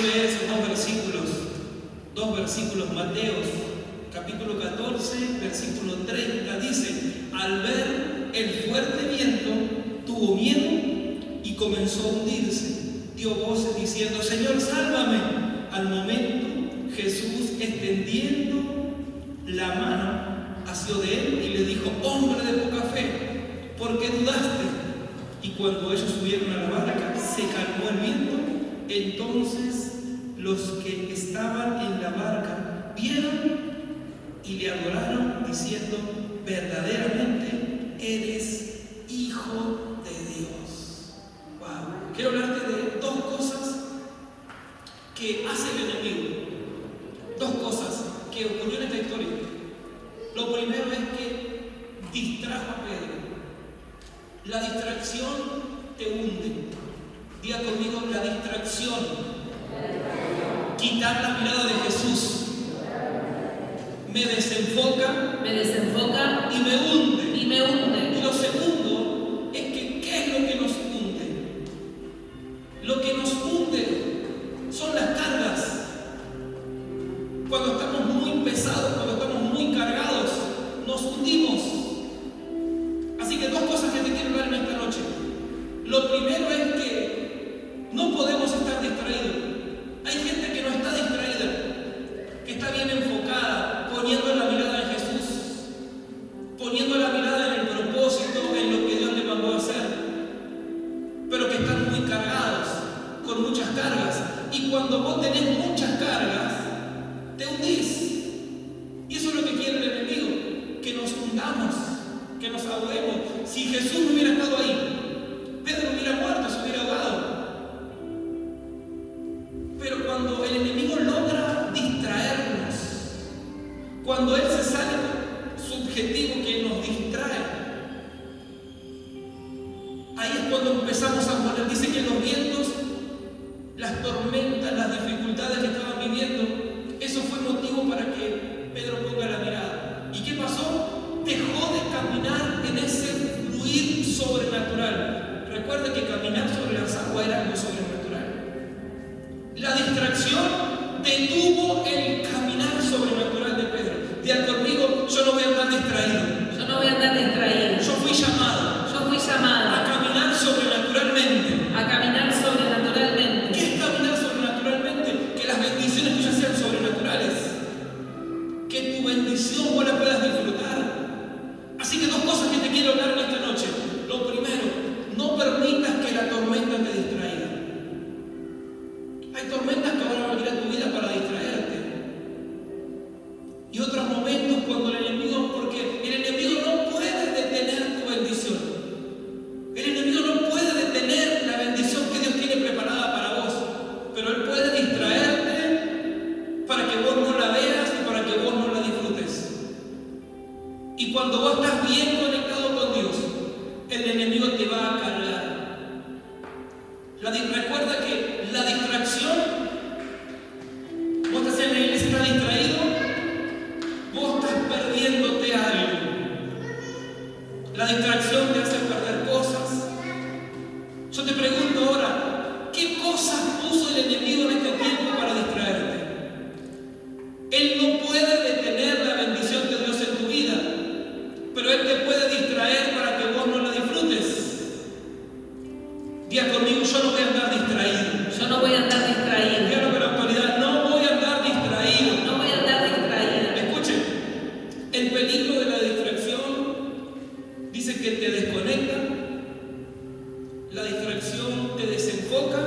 quiero esos dos versículos, dos versículos, Mateos, capítulo 14, versículo 30, dice, al ver el fuerte viento, tuvo miedo y comenzó a hundirse. Dio voces diciendo, Señor, sálvame. Al momento, Jesús extendiendo la mano, hacia de él y le dijo, hombre de poca fe, ¿por qué dudaste? Y cuando ellos subieron a la barca, se calmó el viento. Entonces los que estaban en la barca vieron y le adoraron diciendo, verdaderamente eres hijo de Dios. Quiero hablarte de dos cosas que hace el enemigo. Dos cosas que ocurrió en esta historia. Lo primero es que distrajo a Pedro. La distracción te hunde. Diga conmigo, la distracción Quitar la mirada de Jesús me desenfoca, me desenfoca y me hunde. Y me hunde. Y lo segundo Cuando Él se sale subjetivo, que nos distrae, ahí es cuando empezamos a morir. Dice que los vientos, las tormentas, las dificultades que estaban viviendo, recuerda que la distracción, vos estás en la iglesia, estás distraído, vos estás perdiéndote algo. La distracción. La distracción te desenfoca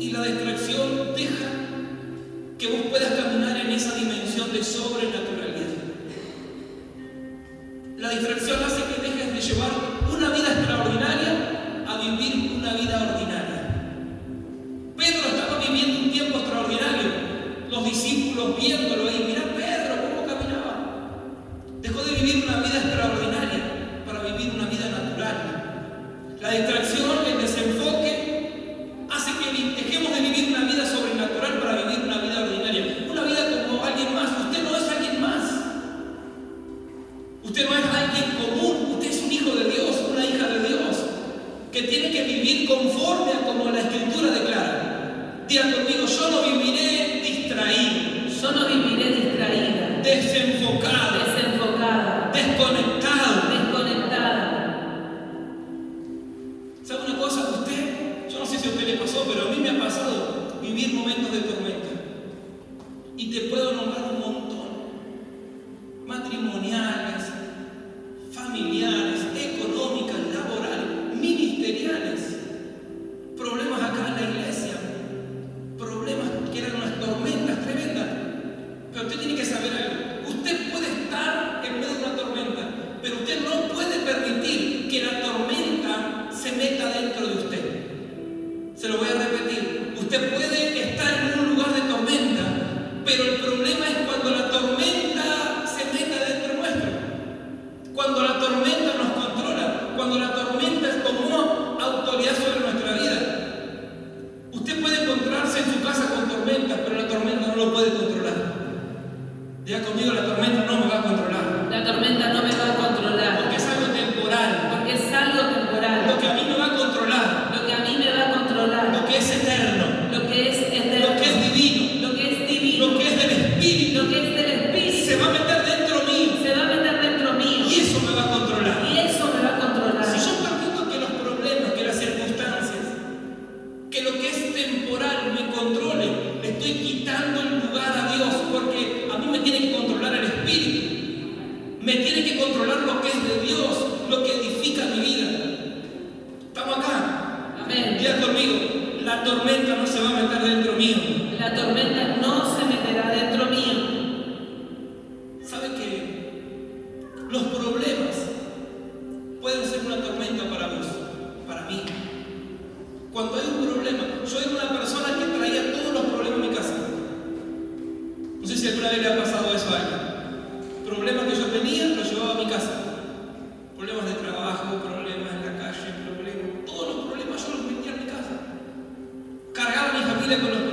y la distracción deja que vos puedas caminar en esa dimensión de sobrenaturalidad. La distracción hace que dejes de llevar una vida extraordinaria a vivir una vida ordinaria. Pedro estaba viviendo un tiempo extraordinario, los discípulos viéndolo ahí No sé si alguna vez le ha pasado eso a alguien. Problemas que yo tenía, los llevaba a mi casa. Problemas de trabajo, problemas en la calle, problemas. Todos los problemas yo los metía en mi casa. Cargaba a mi familia con los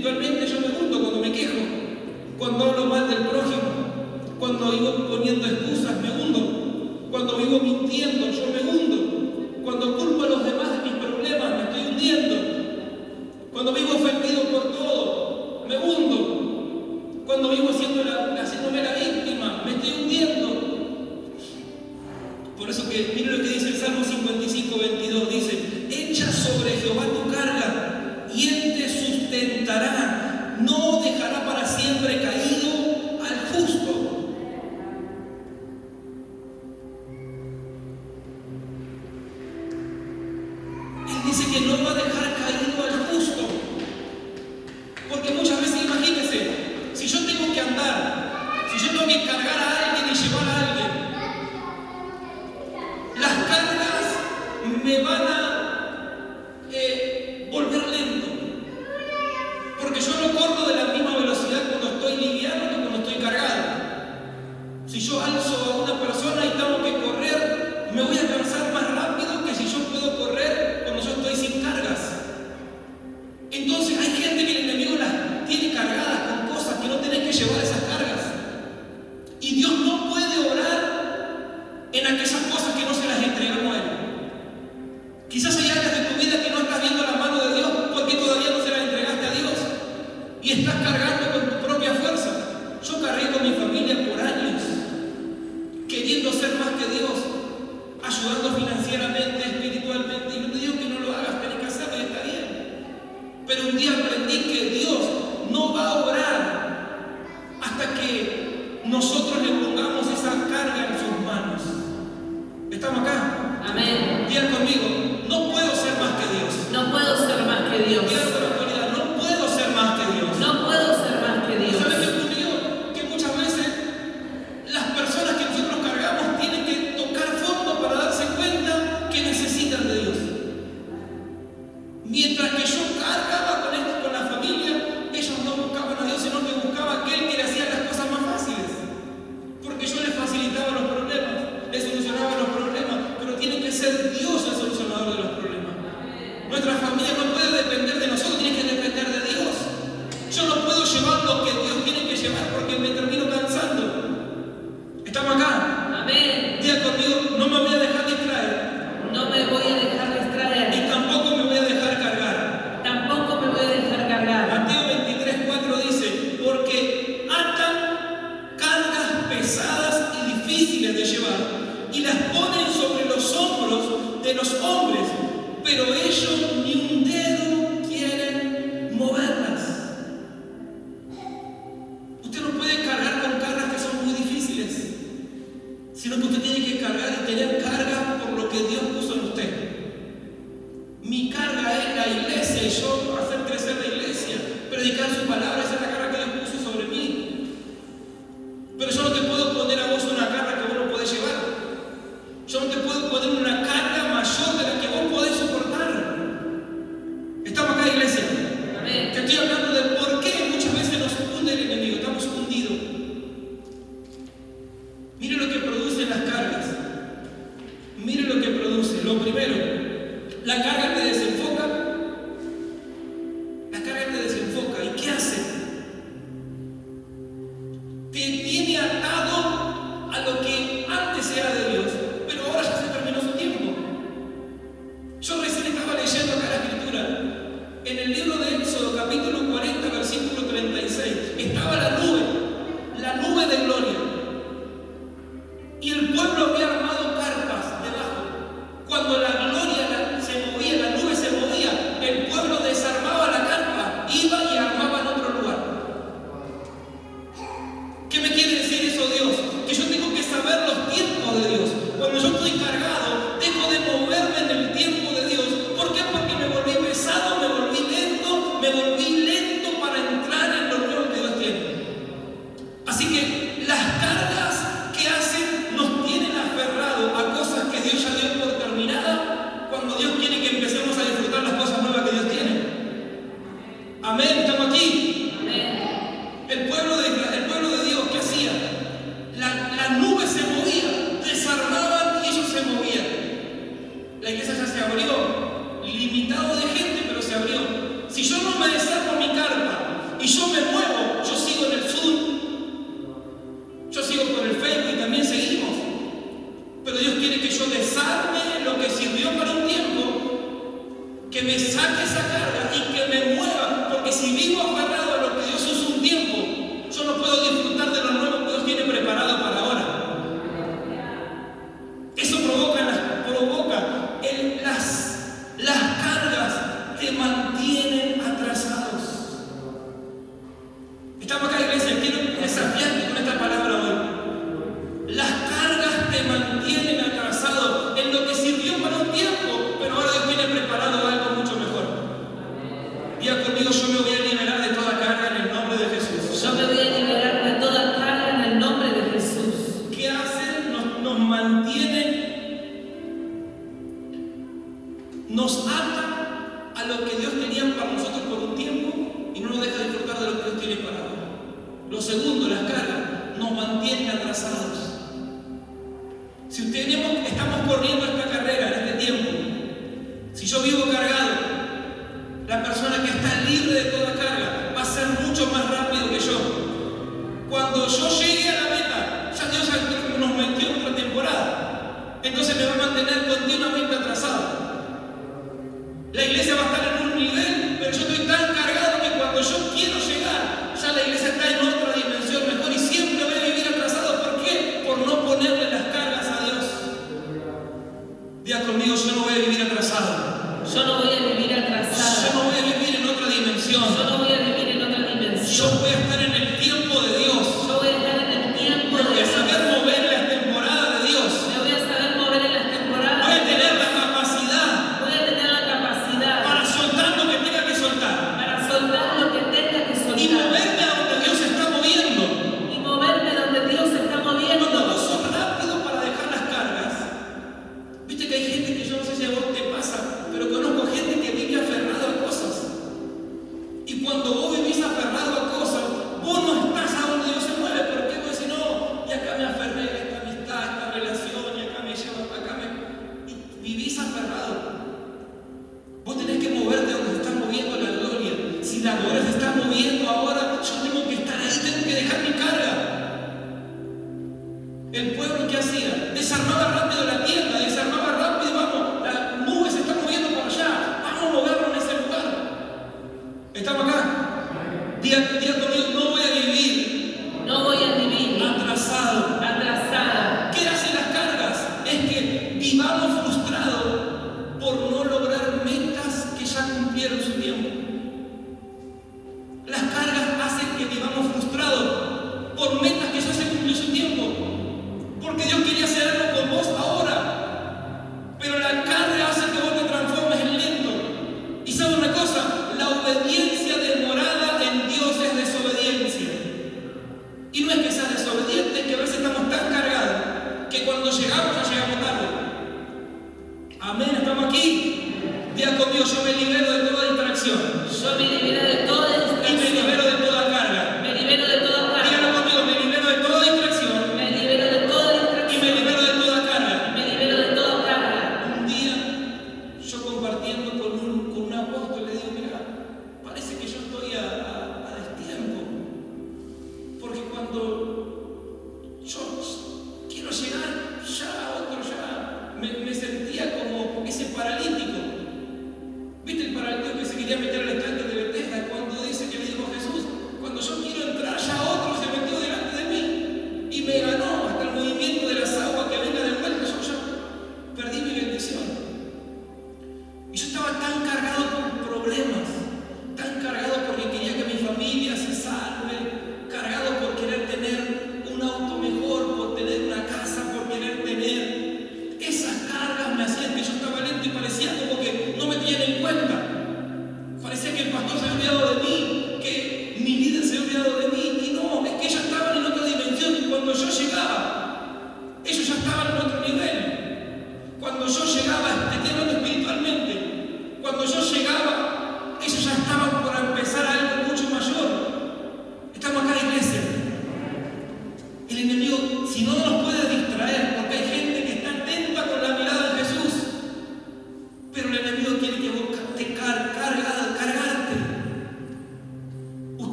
espiritualmente yo me hundo cuando me quejo, cuando hablo mal del prójimo, cuando vivo poniendo excusas, me hundo, cuando vivo mintiendo, yo me hundo. Quizás llevar, y las ponen sobre los hombros de los hombres, pero ellos ni un dedo las cargas. Mire lo que produce. Lo primero, la carga que desenfrena que me quiere conmigo, yo me. La iglesia va a estar en un nivel Did they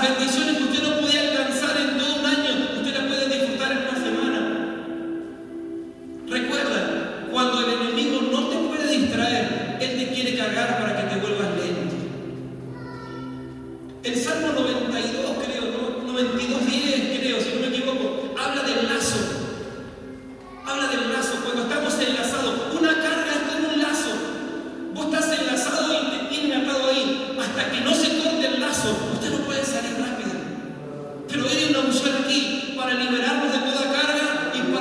Las bendiciones